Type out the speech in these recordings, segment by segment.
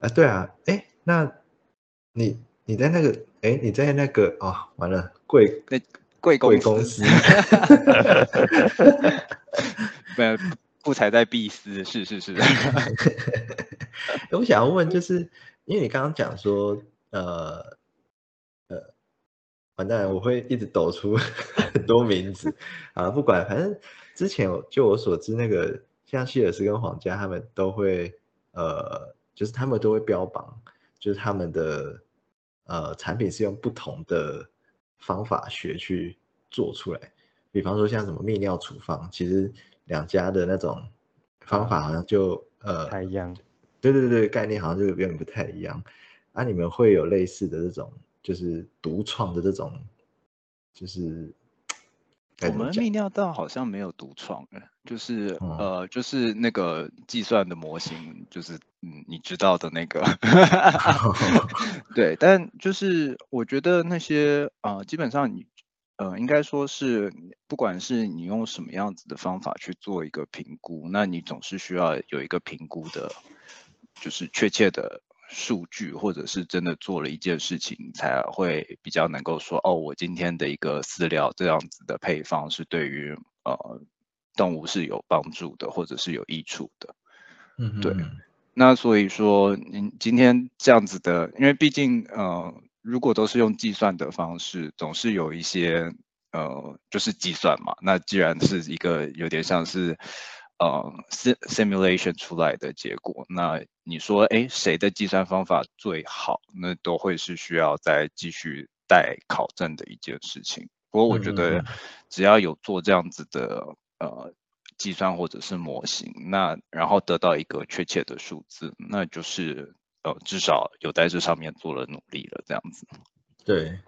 啊，对啊，哎，那你你在那个，哎，你在那个，哦，完了，贵那贵贵公公司，没有不才在必思，是是是。我想要问，就是因为你刚刚讲说，呃呃，完蛋，我会一直抖出很 多名字啊，不管，反正之前就我所知，那个像希尔斯跟皇家他们都会，呃，就是他们都会标榜，就是他们的呃产品是用不同的方法学去做出来，比方说像什么泌尿处方，其实两家的那种方法好像就呃不太一样。对对对，概念好像就有点不太一样。啊，你们会有类似的这种，就是独创的这种，就是我们泌？尿道好像没有独创的，就是、哦呃，就是那个计算的模型，就是嗯，你知道的那个，对，但就是我觉得那些呃，基本上你呃，应该说是不管是你用什么样子的方法去做一个评估，那你总是需要有一个评估的，就是确切的数据，或者是真的做了一件事情，才会比较能够说，哦，我今天的一个饲料这样子的配方是对于呃动物是有帮助的，或者是有益处的。对嗯对那所以说，您今天这样子的，因为毕竟呃，如果都是用计算的方式，总是有一些呃，就是计算嘛。那既然是一个有点像是呃 sim simulation 出来的结果，那你说，哎，谁的计算方法最好？那都会是需要再继续待考证的一件事情。不过我觉嗯嗯得嗯，只要有做这样子的呃计算或者是模型，那然后得到一个确切的数字，那就是呃至少有在这上面做了努力了，这样子。对，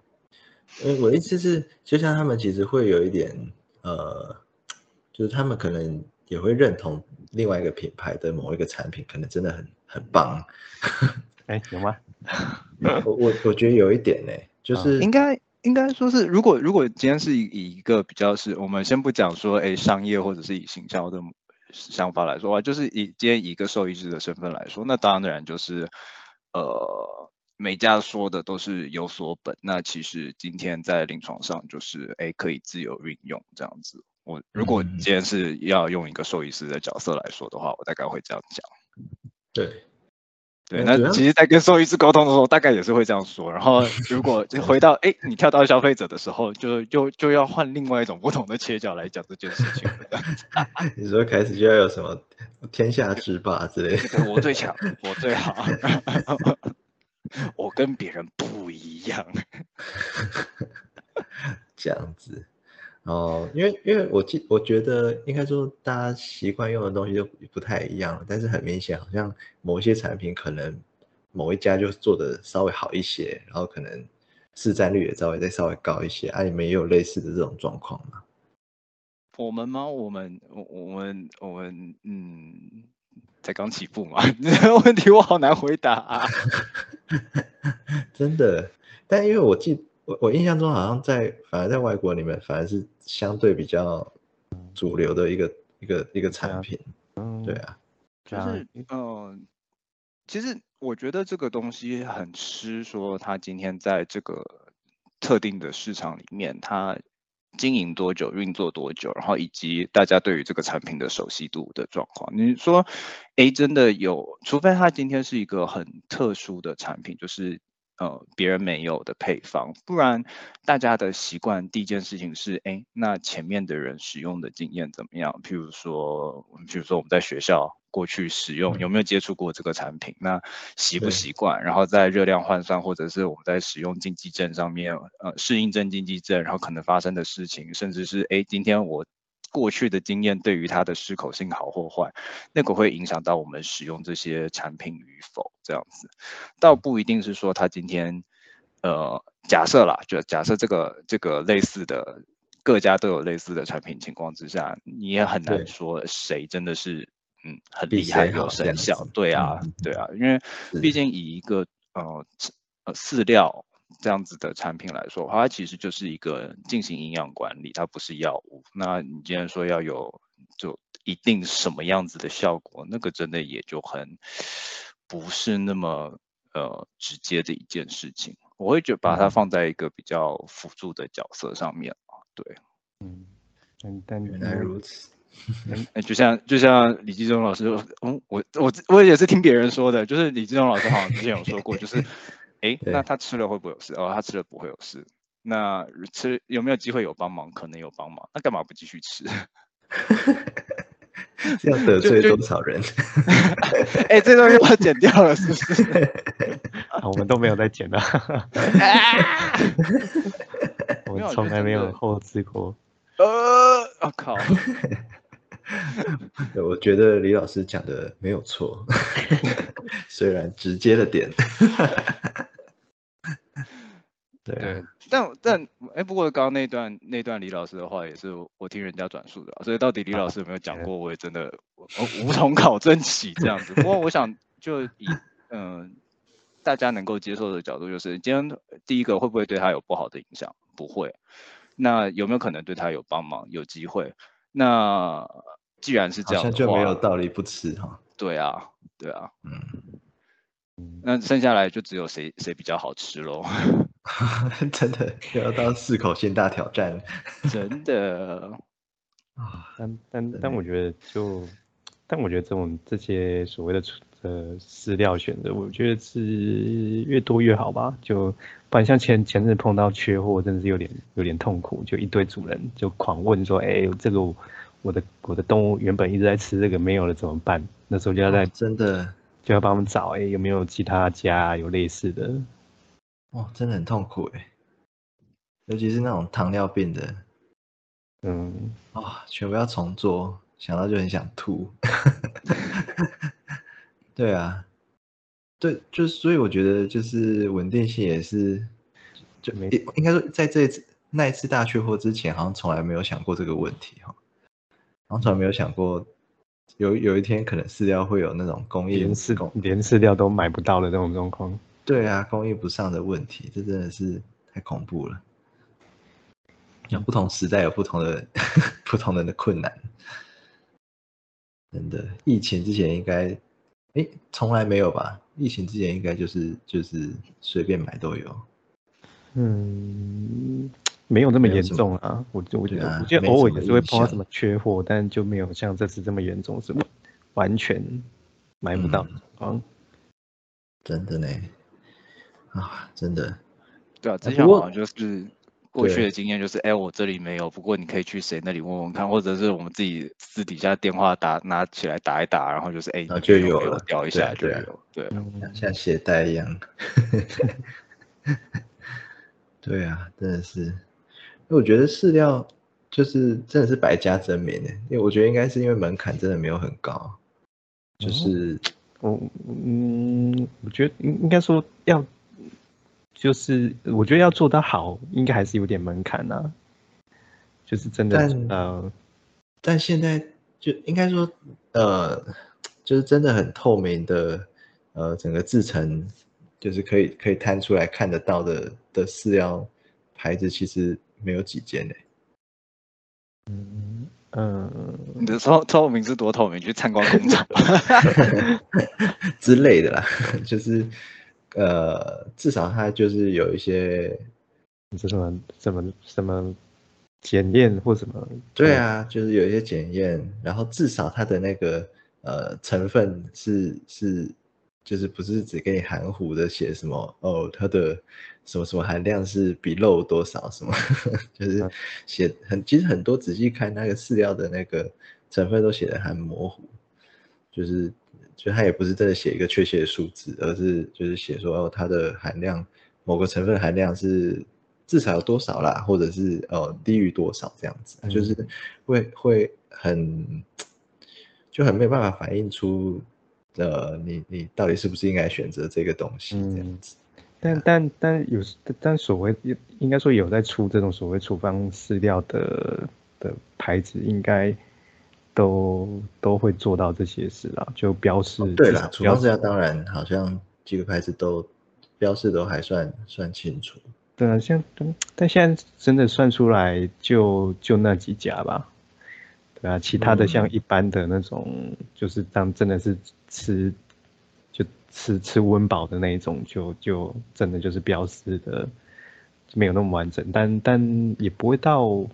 呃，我的意思是，就像他们其实会有一点，呃，就是他们可能也会认同另外一个品牌的某一个产品，可能真的很很棒。哎，有吗？我我我觉得有一点呢，就啊是应该应该说是，如果如果今天是以以一个比较是，我们先不讲说，哎，商业或者是以行销的想法来说啊，就是以今天以一个兽医师的身份来说，那当然就是，呃，每家说的都是有所本，那其实今天在临床上就是，哎，可以自由运用这样子。我如果今天是要用一个兽医师的角色来说的话，我大概会这样讲。对，对，那其实，在跟兽医师沟通的时候，大概也是会这样说。然后，如果 就回到哎，你跳到消费者的时候，就就就要换另外一种不同的切角来讲这件事情 你说开始就要有什么天下之霸之类的。我最强，我最好，我跟别人不一样。这样子。哦，因为因为我记我觉得应该说大家习惯用的东西就不太一样，但是很明显好像某一些产品可能某一家就做的稍微好一些，然后可能市占率也稍微再稍微高一些。啊，你们也有类似的这种状况吗？我们吗？我们我我们我们嗯，才刚起步嘛，这 个问题我好难回答啊。真的，但因为我记我我印象中好像在反而在外国里面反而是相对比较主流的一个一个一个产品，嗯，对啊，就是嗯、呃其实我觉得这个东西很吃说他今天在这个特定的市场里面，他经营多久、运作多久，然后以及大家对于这个产品的熟悉度的状况。你说，哎，真的有，除非他今天是一个很特殊的产品，就是呃别人没有的配方，不然大家的习惯第一件事情是，哎，那前面的人使用的经验怎么样？譬如说，譬如说我们在学校。过去使用有没有接触过这个产品？那习不习惯？然后在热量换算或者是我们在使用禁忌症上面，呃，适应症、禁忌症，然后可能发生的事情，甚至是哎，今天我过去的经验对于它的适口性好或坏，那个会影响到我们使用这些产品与否。这样子，倒不一定是说它今天，呃，假设啦，就假设这个这个类似的各家都有类似的产品情况之下，你也很对难说谁真的是。嗯，很比厉害，有谁好这样成效，对啊嗯，对啊，因为是毕竟以一个呃呃饲料这样子的产品来说，它其实就是一个进行营养管理，它不是药物。那你既然说要有就一定什么样子的效果，那个真的也就很不是那么呃直接的一件事情。我会觉得把它放在一个比较辅助的角色上面对，嗯，但但原来如此。嗯，就像就像李继忠老师，嗯，我我我也是听别人说的，就是李继忠老师好像之前有说过，就是，哎，那他吃了会不会有事？哦，他吃了不会有事。那吃有没有机会有帮忙？可能有帮忙，那干嘛不继续吃？这样得罪多少人？哎，这东西我剪掉了，是不是？我们都没有在剪的，我从来没有后置过。呃，我靠！我觉得李老师讲的没有错，虽然直接的点。对，但但哎，不过刚刚那段那段李老师的话也是我听人家转述的，所以到底李老师有没有讲过，我也真的我无从考证起这样子。不过我想就以嗯大家能够接受的角度，就是今天第一个会不会对他有不好的影响？不会。那有没有可能对他有帮忙？有机会？那既然是这样，就没有道理不吃哈。对啊，对啊，嗯，那剩下来就只有谁谁比较好吃喽。真的 要到四口性大挑战，真的啊！但但但我觉得就，但我觉得这种这些所谓的呃饲料选择，我觉得是越多越好吧。就不然像前前阵碰到缺货，真的是有点有点痛苦，就一堆主人就狂问说：“哎，这个我的我的动物原本一直在吃这个，没有了怎么办？”那时候就要在真的就要帮我们找，哎，有没有其他家有类似的？哇，真的很痛苦哎，尤其是那种糖尿病的，嗯，啊，全部要重做，想到就很想吐。对啊，对，就是所以我觉得就是稳定性也是，就没应该说在这次那一次大缺货之前，好像从来没有想过这个问题哈，好像从来没有想过有有一天可能饲料会有那种工业连饲连饲料都买不到的那种状况。对啊，供应不上的问题，这真的是太恐怖了。有不同时代有不同的 不同人的困难，真的。疫情之前应该，哎，从来没有吧？疫情之前应该就是就是随便买都有。嗯，没有那么严重啊。我我觉得，我觉得偶尔也是会碰到什么缺货，但就没有像这次这么严重，是完全买不到啊。真的呢。啊，真的，对啊，之前好像就是过去的经验，就是哎，我这里没有，不过你可以去谁那里问问看，或者是我们自己私底下电话打拿起来打一打，然后就是哎，就有了，调一下就有，对，像鞋带一样。对啊，真的是，因为我觉得饲料就是真的是百家争鸣的，因为我觉得应该是因为门槛真的没有很高，就是，我嗯，我觉得应应该说要。就是我觉得要做得好，应该还是有点门槛呐。就是真的，呃，但现在就应该说，呃，就是真的很透明的，呃，整个制成就是可以可以摊出来看得到的的饲料牌子，其实没有几间呢。嗯嗯，你的透透明是多透明？去参观工厂 之类的啦，就是。呃，至少它就是有一些，什么什么什么检验或什么？对啊，就是有一些检验，然后至少它的那个呃成分是是，就是不是只给你含糊的写什么哦，它的什么什么含量是比肉多少什么，就是写很其实很多仔细看那个饲料的那个成分都写的很模糊，就是。就它也不是真的写一个确切的数字，而是就是写说哦，它的含量某个成分含量是至少有多少啦，或者是呃低于多少这样子，就是会会很就很没有办法反映出呃你你到底是不是应该选择这个东西这样子。但但但有但所谓应该说有在出这种所谓处方饲料的的牌子应该。都都会做到这些事啦，就标示。对了，处方饲料当然好像几个牌子都标示都还算算清楚。对啊，像但现在真的算出来就就那几家吧。对啊，其他的像一般的那种，就是当真的是吃就吃吃温饱的那一种，就就真的就是标示的没有那么完整，但但也不会到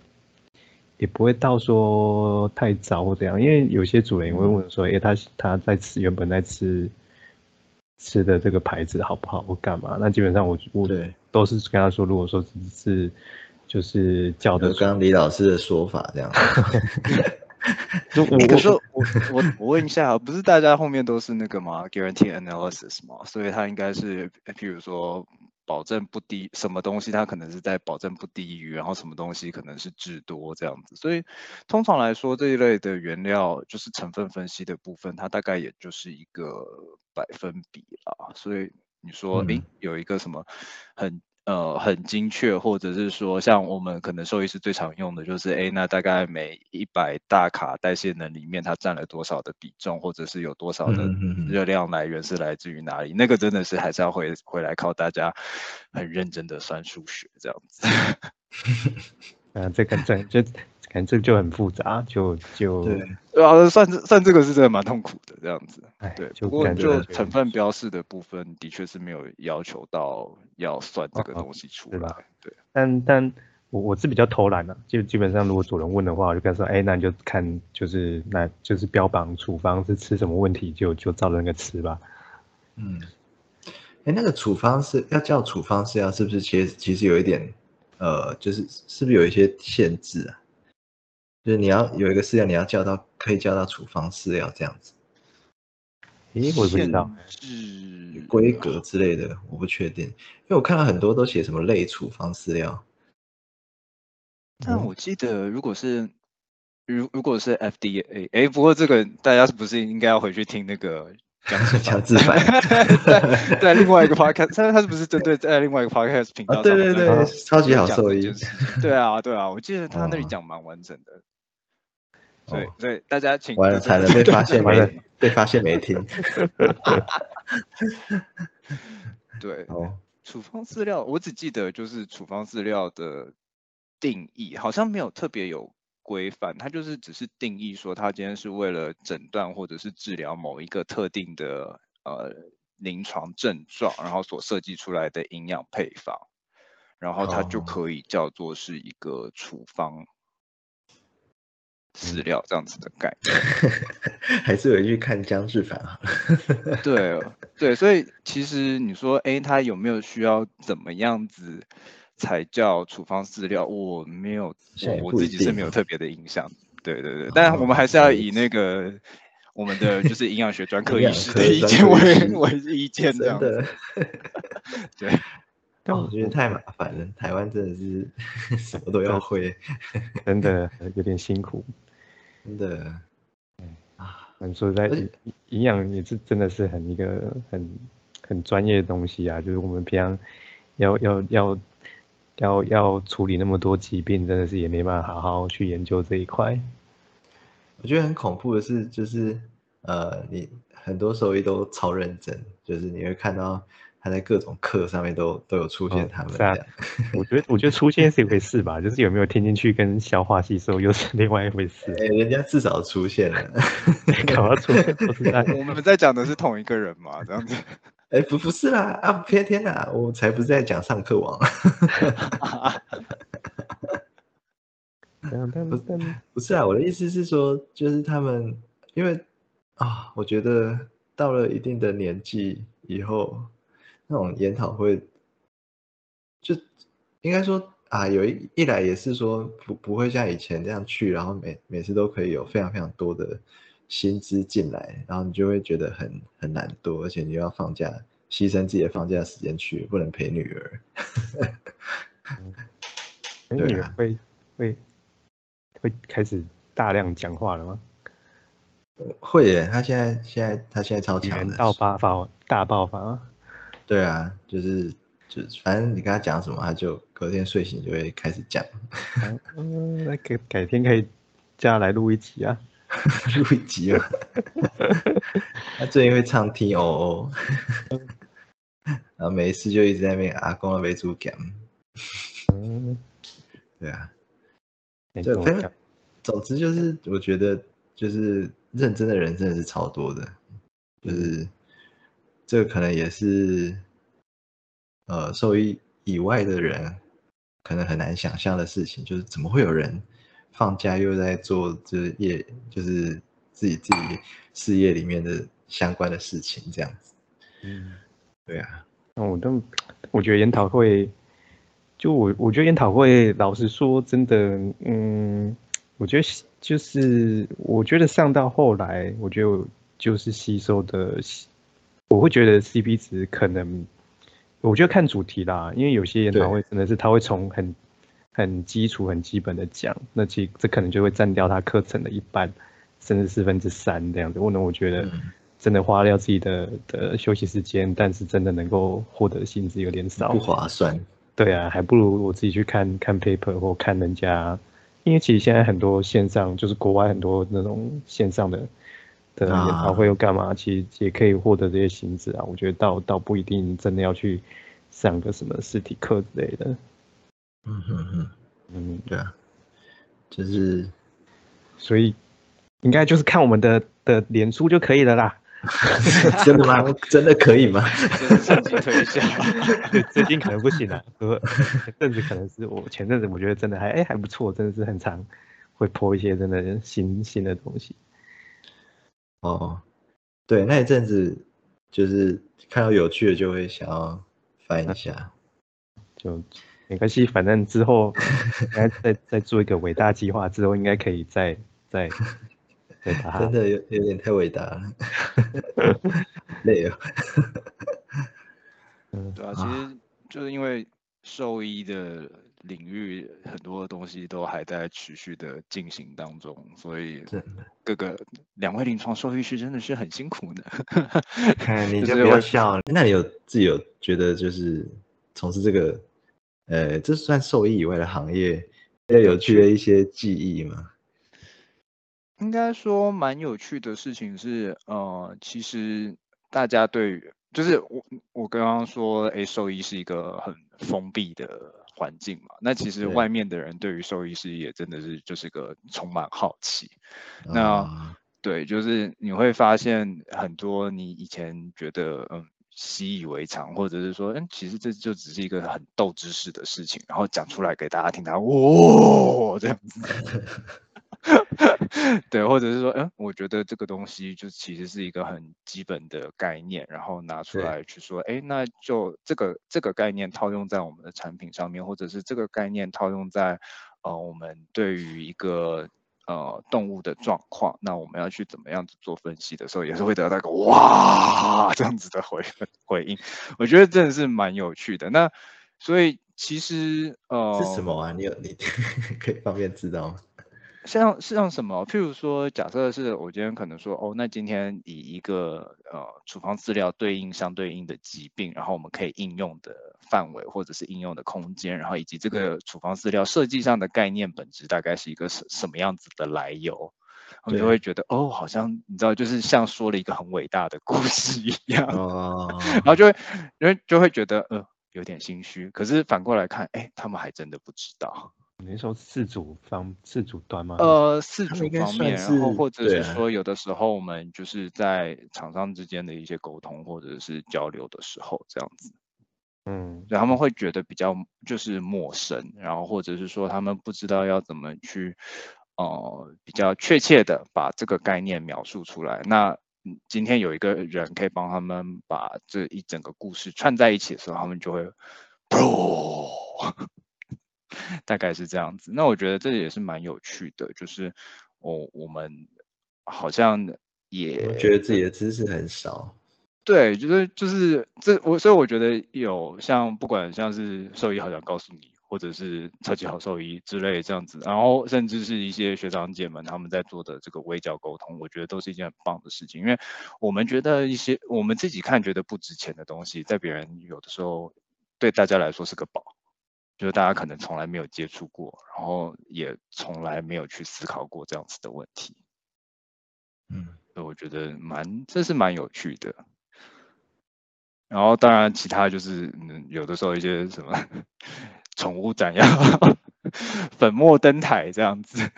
也不会到说太早或怎样，因为有些主人会问说，哎，他他在吃原本在吃。吃的这个牌子好不好或干嘛？那基本上我我都是跟他说，如果说只是就是叫的，刚刚李老师的说法这样。就我可是我我我问一下，不是大家后面都是那个吗？Guarantee analysis 吗？所以他应该是，譬如说。保证不低，什么东西它可能是在保证不低于，然后什么东西可能是至多这样子，所以通常来说这一类的原料就是成分分析的部分，它大概也就是一个百分比啦。所以你说，诶，有一个什么很。呃，很精确，或者是说，像我们可能兽医师最常用的就是，哎，那大概每一百大卡代谢能里面，它占了多少的比重，或者是有多少的热量来源是来自于哪里？那个真的是还是要回回来靠大家很认真的算数学这样子。嗯，这个真就。感觉这就很复杂，就就对，啊，算这算这个是真的蛮痛苦的这样子，对。不过就成分标示的部分，的确是没有要求到要算这个东西出来，对。但但我我是比较偷懒的，就基本上如果主人问的话，我就跟他说，哎，那你就看就是那就是标榜处方是吃什么问题，就就照着那个吃吧。嗯，哎，那个处方是要叫处方是要是不是其实其实有一点呃，就是是不是有一些限制啊？就是你要有一个饲料，你要叫到可以叫到处方饲料这样子。咦，我不知道是规格之类的，我不确定，因为我看到很多都写什么类处方饲料。但我记得，如果是如如果是 FDA，哎，不过这个大家是不是应该要回去听那个讲讲自反？在另外一个 podcast，他他是不是针对在另外一个 podcast 频道？对对对，超级好受益。对啊对啊，我记得他那里讲蛮完整的。对对，大家请完了才能被发现没 被发现没听。对哦，处方饲料我只记得就是处方饲料的定义好像没有特别有规范，它就是只是定义说它今天是为了诊断或者是治疗某一个特定的呃临床症状，然后所设计出来的营养配方，然后它就可以叫做是一个处方。饲料这样子的概念，还是回去看姜志凡啊？对对，所以其实你说，哎，他有没有需要怎么样子才叫处方饲料？我没有，我自己是没有特别的印象。对对对，但我们还是要以那个我们的 就是营养学专科医师的意见为为意见这样子。对。但我觉得太麻烦了，台湾真的是 什么都要会，真的有点辛苦，真的，啊，你说在营养也是真的是很一个很很专业的东西啊，就是我们平常要要要要要处理那么多疾病，真的是也没办法好好去研究这一块。我觉得很恐怖的是，就是呃，你很多时候也都超认真，就是你会看到。他在各种课上面都都有出现，他们。是啊，我觉得我觉得出现是一回事吧，就是有没有听进去跟消化吸收又是另外一回事。哎，人家至少出现了，搞到出现都是在。我们在讲的是同一个人嘛，这样子。哎，不不是啦，啊，偏天啦，我才不是在讲上课王。不是不是啊，我的意思是说，就是他们，因为啊，我觉得到了一定的年纪以后。那种研讨会，就应该说啊，有一一来也是说不不会像以前这样去，然后每每次都可以有非常非常多的薪资进来，然后你就会觉得很很难多，而且你又要放假，牺牲自己的放假时间去，不能陪女儿。女儿会会会开始大量讲话了吗？会耶，他现在现在他现在超强的，到爆发大爆发。对啊，就是就反正你跟他讲什么，他就隔天睡醒就会开始讲。嗯，那改改天可以叫他来录一集啊，录一集啊。他最近会唱 T O O。然后每一次就一直在那边阿公的为主讲，嗯，对啊，没对，反正总之就是我觉得就是认真的人真的是超多的，就是这个可能也是呃兽医以外的人可能很难想象的事情，就是怎么会有人放假又在做这业，就是自己自己事业里面的相关的事情这样子，嗯。对啊，那我都我觉得研讨会，就我我觉得研讨会，老实说，真的，嗯，我觉得就是我觉得上到后来，我觉得就是吸收的，我会觉得 CP 值可能，我觉得看主题啦，因为有些研讨会真的是他会从很很基础、很基本的讲，那其这可能就会占掉他课程的一半，甚至四分之三这样子。我呢，我觉得。嗯真的花掉自己的的休息时间，但是真的能够获得的薪资有点少，不划算。对啊，还不如我自己去看看 paper 或看人家，因为其实现在很多线上，就是国外很多那种线上的的研啊讨会又干嘛，其实也可以获得这些薪资啊。我觉得倒倒不一定真的要去上个什么实体课之类的。嗯哼哼，嗯，对啊，就是所以应该就是看我们的的脸书就可以了啦。真的吗？真的可以吗？就是趁机推销。对，最近可能不行了，呃前阵子可能是我前阵子我觉得真的还哎还不错，真的是很常会播一些真的新新的东西。哦，对，那一阵子就是看到有趣的就会想要翻一下。就没关系，反正之后应该再再做一个伟大计划，之后应该可以再再 再把它真的有有点太伟大了，累了。嗯对啊，其实就是因为兽医的领域很多东西都还在持续的进行当中，所以各个两位临床兽医师真的是很辛苦呢。看你 就就是不要会笑。那你有自己有觉得就是从事这个，呃，这算兽医以外的行业，比较有趣的一些记忆吗？应该说蛮有趣的事情是，呃，其实大家对于就是我我刚刚说，诶，兽医是一个很封闭的环境嘛，那其实外面的人对于兽医师也真的是就是个充满好奇。那啊对，就是你会发现很多你以前觉得嗯习以为常，或者是说嗯其实这就只是一个很斗知识的事情，然后讲出来给大家听，他哦这样子。对，或者是说，嗯，我觉得这个东西就其实是一个很基本的概念，然后拿出对来去说，哎，那就这个这个概念套用在我们的产品上面，或者是这个概念套用在呃我们对于一个呃动物的状况，那我们要去怎么样子做分析的时候，也是会得到一个哇 这样子的回 回应，我觉得真的是蛮有趣的。那所以其实呃是什么啊？你有你可以方便知道吗？像是像什么？譬如说，假设是我今天可能说，哦，那今天以一个呃处方资料对应相对应的疾病，然后我们可以应用的范围或者是应用的空间，然后以及这个处方资料设计上的概念本质大概是一个什什么样子的来由，我们就会觉得哦，好像你知道，就是像说了一个很伟大的故事 一样，哦，然后就会因为就会觉得呃有点心虚，可是反过来看，哎，他们还真的不知道。你说自主方自主端吗？呃，四主他们应该方面，然后或者是说，有的时候我们就是在厂商之间的一些沟通或者是交流的时候，这样子，嗯，对他们会觉得比较就是陌生，然后或者是说他们不知道要怎么去，呃，比较确切的把这个概念描述出来。那嗯今天有一个人可以帮他们把这一整个故事串在一起的时候，他们就会，大概是这样子。那我觉得这也是蛮有趣的，就是我我们好像也我觉得自己的知识很少。对，就是就是这我，所以我觉得有像不管像是兽医好想告诉你，或者是超级好兽医之类这样子，然后甚至是一些学长姐们他们在做的这个微教沟通，我觉得都是一件很棒的事情，因为我们觉得一些我们自己看觉得不值钱的东西，在别人有的时候对大家来说是个宝，就是大家可能从来没有接触过，然后也从来没有去思考过这样子的问题，嗯，所以我觉得蛮这是蛮有趣的。然后当然其他就是嗯有的时候一些什么 宠物展要 粉墨登台这样子。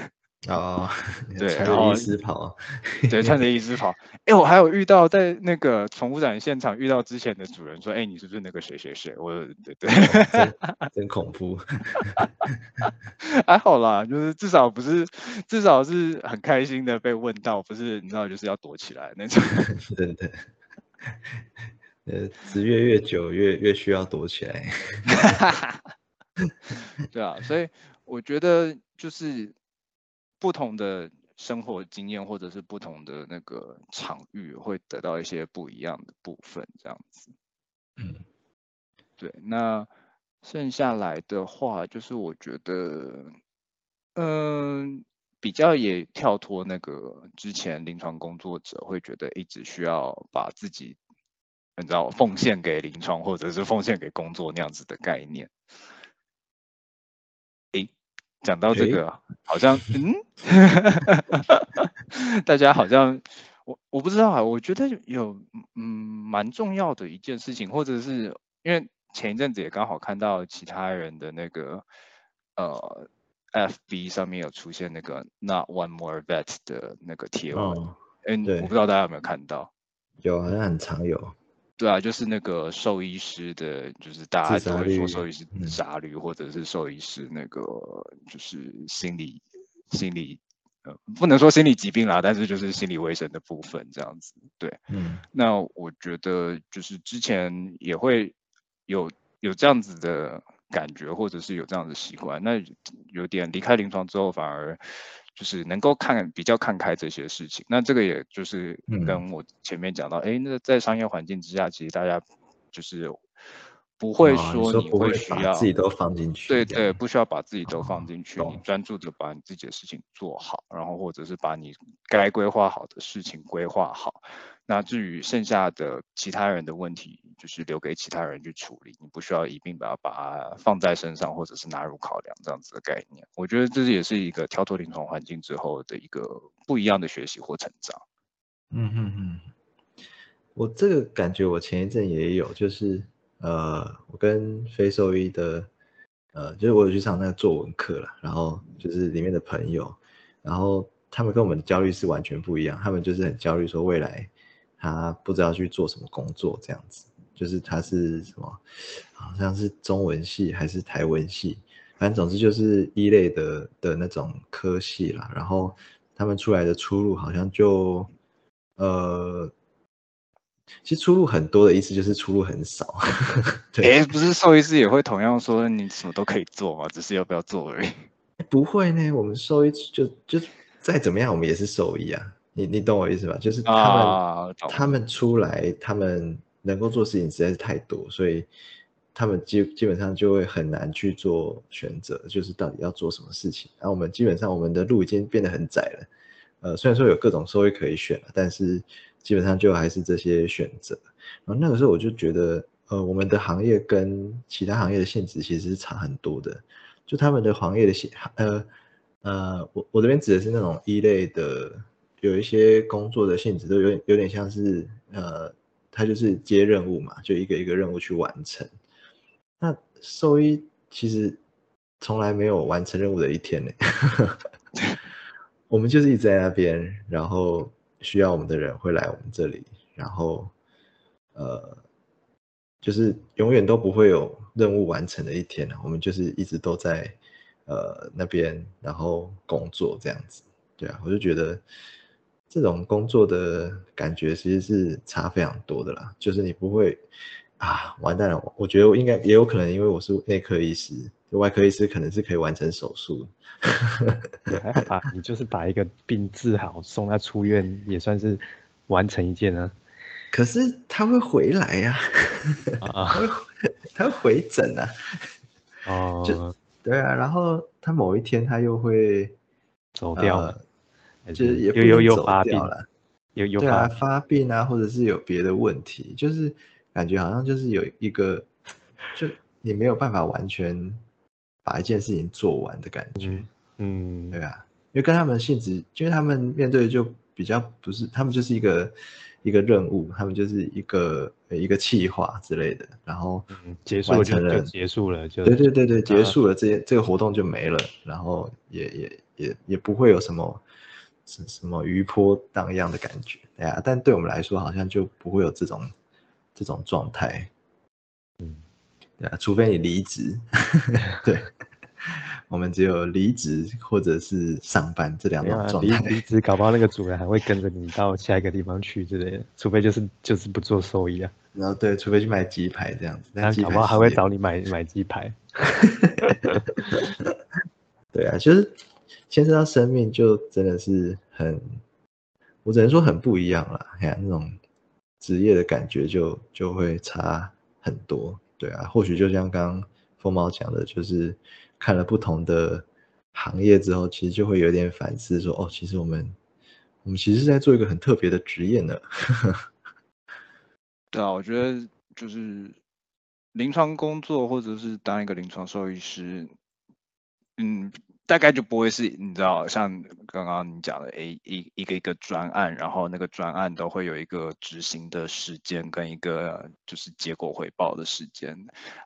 哦，对穿然后着医师袍，对，穿着医师袍。哎，我还有遇到在那个宠物展现场遇到之前的主人说，哎，你是不是那个谁谁谁？我对对，真 真恐怖。还好啦，就是至少不是，至少是很开心的被问到，不是你知道就是要躲起来那种。真的，呃，职业越久越越需要躲起来。对啊，所以我觉得就是不同的生活经验或者是不同的那个场域，会得到一些不一样的部分，这样子。嗯，对，那剩下来的话，就是我觉得，嗯，比较也跳脱那个之前临床工作者会觉得一直需要把自己，你知道，奉献给临床或者是奉献给工作那样子的概念。诶，讲到这诶个，好像嗯，大家好像我我不知道啊，我觉得有嗯蛮重要的一件事情，或者是因为前一阵子也刚好看到其他人的那个呃 FB 上面有出现那个 Not One More Vet 的那个贴文，哦，嗯，对我不知道大家有没有看到。有，好像很常有。对啊，就是那个兽医师的，就是大家都会说率兽医师嗯自杀率，或者是兽医师那个就是心理心理呃不能说心理疾病啦，但是就是心理卫生的部分这样子。对，嗯那我觉得就是之前也会有有这样子的感觉，或者是有这样的习惯，那有点离开临床之后，反而就是能够看比较看开这些事情。那这个也就是嗯跟我前面讲到，哎、那在商业环境之下，其实大家就是不会说你不会需要把自己都放进去对对，不需要把自己都哦放进去，你专注的把你自己的事情做好，然后或者是把你该规划好的事情规划好。那至于剩下的其他人的问题，就是留给其他人去处理，你不需要一并把它把它放在身上，或者是纳入考量这样子的概念。我觉得这也是一个跳脱临床环境之后的一个不一样的学习或成长。嗯嗯嗯，我这个感觉我前一阵也有，就是呃，我跟非兽医的，呃，就是我有去上那个作文课了，然后就是里面的朋友，然后他们跟我们的焦虑是完全不一样，他们就是很焦虑说未来他不知道去做什么工作这样子，就是他是什么，好像是中文系还是台文系，反正总之就是一类的的那种科系啦，然后他们出来的出路好像就。呃，其实出路很多的意思就是出路很少。对，诶，不是兽医师也会同样说你什么都可以做吗？只是要不要做而已。不会呢，我们兽医就就再怎么样，我们也是兽医啊。你你懂我意思吧？就是他们、啊，他们出来，他们能够做事情实在是太多，所以他们基基本上就会很难去做选择，就是到底要做什么事情。然后我们基本上我们的路已经变得很窄了。呃，虽然说有各种收益可以选了，但是基本上就还是这些选择。然后那个时候我就觉得，呃，我们的行业跟其他行业的限制其实是差很多的。就他们的行业的限，呃呃，我我这边指的是那种一类的，有一些工作的性质都有点有点像是，呃，他就是接任务嘛，就一个一个任务去完成。那兽医其实从来没有完成任务的一天呢。我们就是一直在那边，然后需要我们的人会来我们这里，然后呃，就是永远都不会有任务完成的一天我们就是一直都在呃那边，然后工作这样子。对啊，我就觉得这种工作的感觉其实是差非常多的啦。就是你不会啊，完蛋了！我觉得我应该也有可能，因为我是内科医师，外科医师可能是可以完成手术。对，还好吧，你就是把一个病治好，送他出院，也算是完成一件啊。可是他会回来呀、啊他啊会他会回诊啊，哦，对啊，然后他某一天他又会走掉了，就是也不又又能走又发病掉，了，又又对啊，发发病啊，或者是有别的问题，就是感觉好像就是有一个，就你没有办法完全把一件事情做完的感觉，嗯嗯对啊，因为跟他们性质，因为他们面对就比较不是，他们就是一个一个任务，他们就是一个一个计划之类的，然后结束了就结束了，就对对对对，结束了，这些这个活动就没了，然后也也也也不会有什么什什么余波荡漾的感觉，对呀，但对我们来说好像就不会有这种这种状态，嗯，对啊，除非你离职，对。我们只有离职或者是上班这两种状态。离离职搞不好那个主人还会跟着你到下一个地方去之类的，除非就是就是不做收益啊。然后对，除非去买鸡排这样子。那搞不好还会找你买买鸡排。对啊，就是牵涉到生命，就真的是很，我只能说很不一样了。哎呀，那种职业的感觉就就会差很多。对啊，或许就像刚刚风猫讲的，就是。看了不同的行业之后，其实就会有点反思，说哦，其实我们我们其实是在做一个很特别的职业呢。对啊，我觉得就是临床工作或者是当一个临床兽医师，嗯。大概就不会是你知道，像刚刚你讲的，哎，一一个一个专案，然后那个专案都会有一个执行的时间跟一个就是结果回报的时间，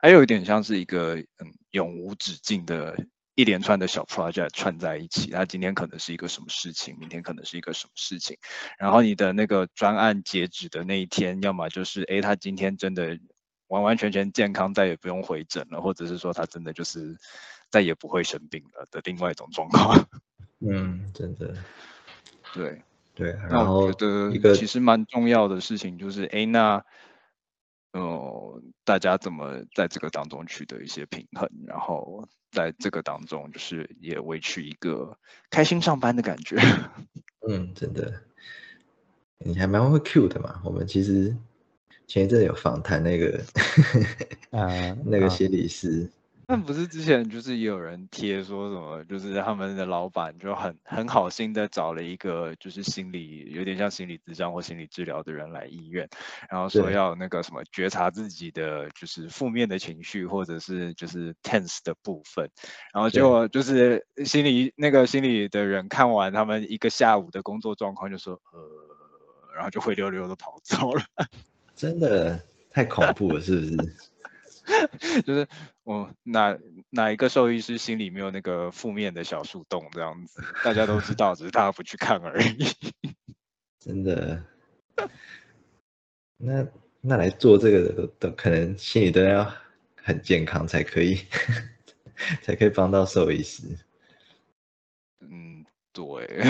还有一点像是一个嗯永无止境的一连串的小 project 串在一起。它今天可能是一个什么事情，明天可能是一个什么事情，然后你的那个专案截止的那一天，要么就是哎，他今天真的完完全全健康，再也不用回诊了，或者是说他真的就是。再也不会生病了的另外一种状况。嗯，真的。对对，那我觉得一个其实蛮重要的事情就是，哎，那呃，大家怎么在这个当中取得一些平衡，然后在这个当中就是也维持一个开心上班的感觉。嗯，真的。你还蛮会 Q 的嘛？我们其实前一阵有访谈那个 啊，那个心理师。那不是之前就是也有人贴说什么，就是他们的老板就很很好心的找了一个就是心理有点像心理咨商或心理治疗的人来医院，然后说要那个什么觉察自己的就是负面的情绪或者是就是 tense 的部分，然后结果就是心理那个心理的人看完他们一个下午的工作状况，就说呃，然后就灰溜溜的跑走了，真的太恐怖了，是不是？就是我哪哪一个兽医师心里没有那个负面的小树洞这样子，大家都知道，只是大家不去看而已。真的，那那来做这个的，可能心里都要很健康才可以，才可以帮到兽医师。嗯，对，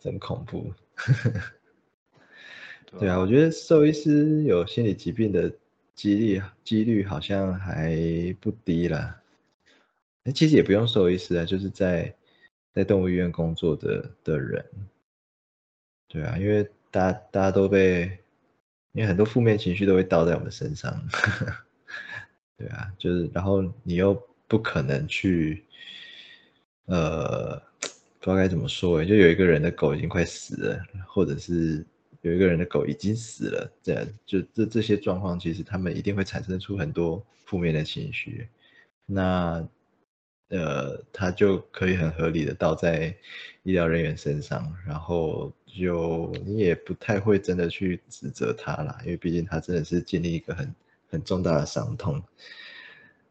真恐怖。对啊，我觉得兽医师有心理疾病的。几率几率好像还不低啦。那其实也不用兽医师啊，就是在在动物医院工作的的人，对啊，因为大家大家都被，因为很多负面情绪都会倒在我们身上，对啊，就是然后你又不可能去，呃，不知道该怎么说就有一个人的狗已经快死了，或者是。有一个人的狗已经死了，这样就这这些状况，其实他们一定会产生出很多负面的情绪。那呃，他就可以很合理的倒在医疗人员身上，然后就你也不太会真的去指责他啦，因为毕竟他真的是经历一个很很重大的伤痛。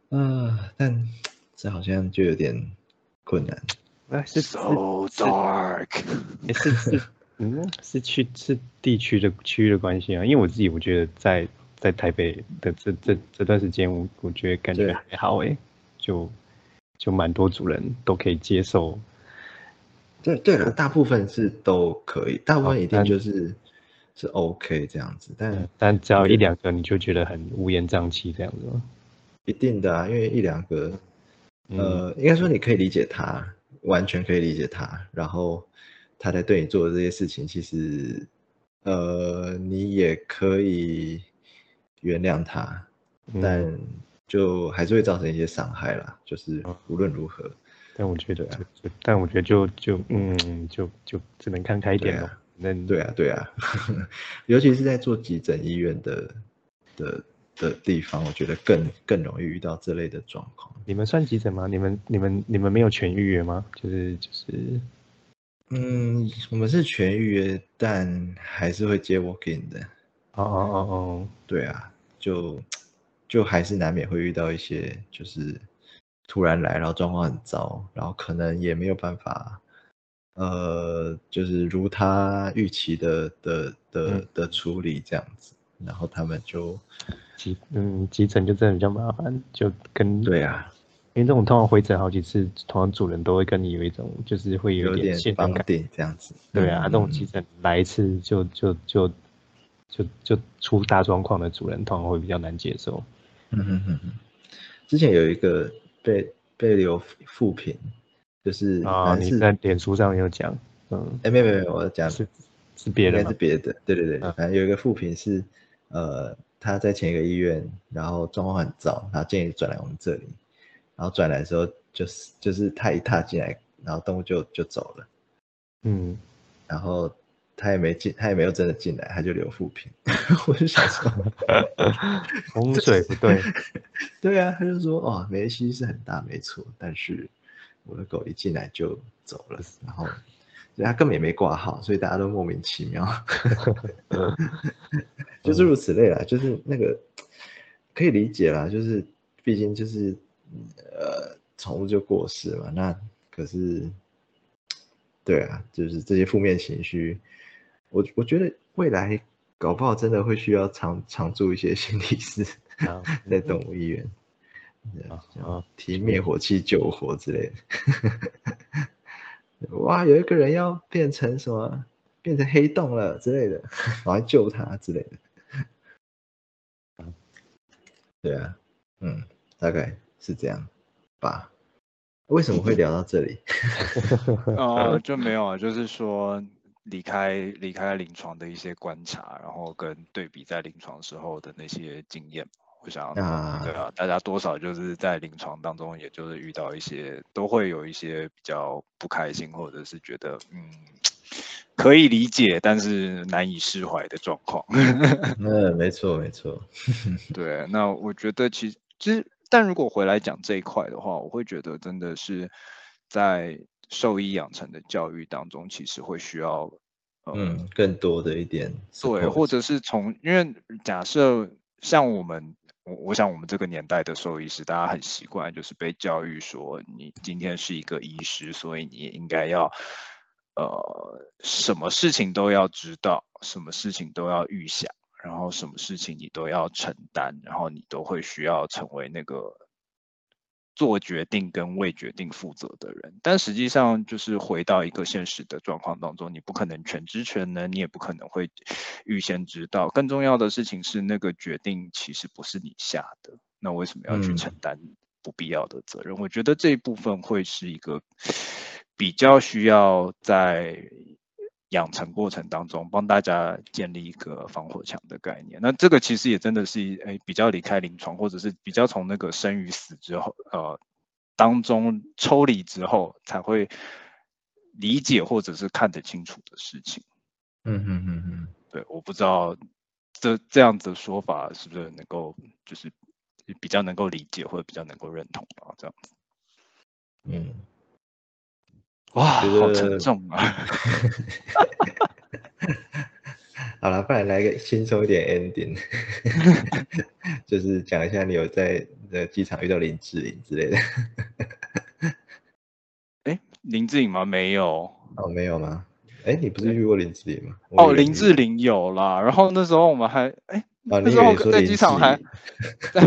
啊，但这好像就有点困难。那是 so dark，是是。嗯，是区是地区的区域的关系啊，因为我自己我觉得在在台北的这这这段时间，我我觉得感觉还好哎，就就蛮多主人都可以接受。对对了，大部分是都可以，大部分一定就是是 OK 这样子，但但只要一两个你就觉得很乌烟瘴气这样子吗？一定的啊，因为一两个，呃，应该说你可以理解他，完全可以理解他，然后。他在对你做的这些事情，其实，呃，你也可以原谅他，但就还是会造成一些伤害啦。就是无论如何，但我觉得，但我觉得就就嗯，就就只能看开一点了。那对啊，对啊，尤其是在做急诊医院的的的地方，我觉得更更容易遇到这类的状况。你们算急诊吗？你们你们你们没有全预约吗？就是就是。嗯，我们是全预约，但还是会接 walk in 的。哦哦哦哦，对啊，就就还是难免会遇到一些，就是突然来，然后状况很糟，然后可能也没有办法，呃，就是如他预期的的的的处理这样子，然后他们就急嗯急诊就真的比较麻烦，就跟对啊，因为这种通常回诊好几次，通常主人都会跟你有一种就是会有点信任感。定这样子。对啊，嗯这种急诊来一次就就就就就出大状况的主人，通常会比较难接受。嗯哼哼哼，之前有一个被被留负评，就是啊，你在脸书上有讲，嗯，哎没有没有没有，我讲是是别人吗应该是？别的，对对对，嗯反正有一个副评是，呃，他在前一个医院，然后状况很糟，然后建议转来我们这里，然后转来的时候就是就是他一踏进来，然后动物就就走了，嗯，然后他也没进，他也没有真的进来，他就留负评，我就想说 风水不对，对啊，他就说哦，梅西是很大没错，但是我的狗一进来就走了，然后。所以他根本也没挂号，所以大家都莫名其妙。就是如此类啦，就是那个可以理解啦，就是毕竟就是呃，宠物就过世嘛，那可是对啊，就是这些负面情绪，我我觉得未来搞不好真的会需要常常驻一些心理师啊 在动物医院，对啊像啊提灭火器救火之类的。哇，有一个人要变成什么，变成黑洞了之类的，我要救他之类的。对啊，嗯，大概是这样吧。为什么会聊到这里？呃 就没有啊，就是说离开离开临床的一些观察，然后跟对比在临床时候的那些经验，我想，啊对啊，大家多少就是在临床当中，也就是遇到一些，都会有一些比较不开心，或者是觉得嗯可以理解，但是难以释怀的状况。嗯，没错没错。对，那我觉得其实其实，但如果回来讲这一块的话，我会觉得真的是在兽医养成的教育当中，其实会需要，呃，嗯，更多的一点对，或者是从，因为假设像我们，我我想我们这个年代的兽医师，大家很习惯就是被教育说，你今天是一个医师，所以你也应该要，呃，什么事情都要知道，什么事情都要预想，然后什么事情你都要承担，然后你都会需要成为那个做决定跟为决定负责的人，但实际上就是回到一个现实的状况当中，你不可能全知全能，你也不可能会预先知道。更重要的事情是，那个决定其实不是你下的，那为什么要去嗯承担不必要的责任？我觉得这一部分会是一个比较需要在养成过程当中帮大家建立一个防火墙的概念。那这个其实也真的是诶比较离开临床，或者是比较从那个生与死之后呃当中抽离之后才会理解或者是看得清楚的事情。嗯嗯嗯嗯，对，我不知道这这样子的说法是不是能够就是比较能够理解或者比较能够认同啊？这样子，嗯，哇，好沉重啊！好了，不然来个轻松一点 ending，就是讲一下你有在呃机场遇到林志玲之类的。哎，林志颖吗？没有。哦，没有吗？哎，你不是遇过林志玲吗？哦，林志玲有啦，然后那时候我们还哎，啊，那时候在机场还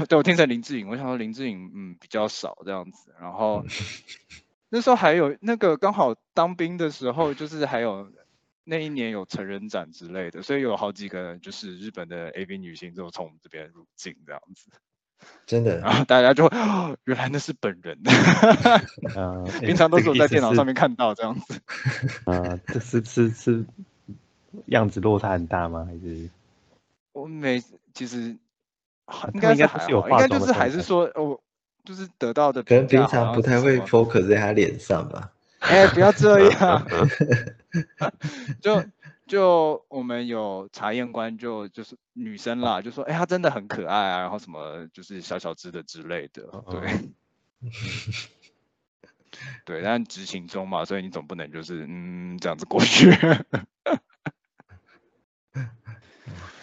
对我听成林志颖，我想说林志颖嗯比较少这样子，然后那时候还有那个刚好当兵的时候，就是还有那一年有成人展之类的，所以有好几个就是日本的 AV 女星都从我们这边入境这样子，真的然后大家就会哦原来那是本人，呃 诶平常都是我在电脑上面。看到这样子。呃，这是是是样子落差很大吗？还是我每其实他应该们应该不是有好，应该就是还是说哦，就是得到的可能平常不太会 focus 在他脸上吧。哎、不要这样。就就我们有查验官就就是女生啦，就说哎、她真的很可爱啊，然后什么就是小小只的之类的，嗯对。对，但执行中嘛，所以你总不能就是嗯这样子过去。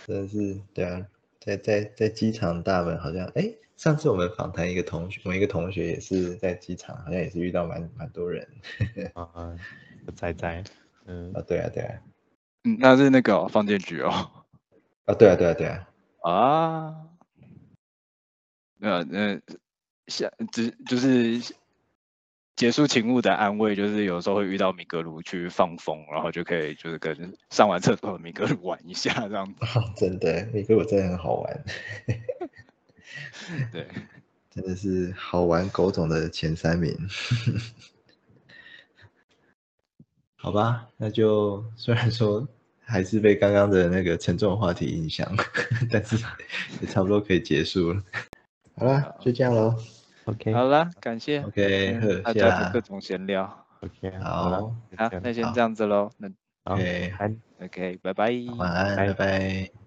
真的是对啊，在在在机场大门好像哎，上次我们访谈一个同学，我一个同学也是在机场，好像也是遇到蛮蛮多人。啊，在在，嗯啊对啊对啊，嗯，那是那个放电局哦。啊对啊对啊对啊。啊。呃呃，下只就是结束勤务的安慰，就是有时候会遇到米格鲁去放风，然后就可以就是跟上完厕所的米格鲁玩一下这样子。真的，米格鲁真的很好玩。对，真的是好玩狗种的前三名。好吧，那就虽然说还是被刚刚的那个沉重话题影响，但是也差不多可以结束了。好了，就这样喽。OK，好了，感谢。OK，大家的各种闲聊。OK，好，好，那先这样子喽。那 OK，OK，拜拜。晚安，拜拜。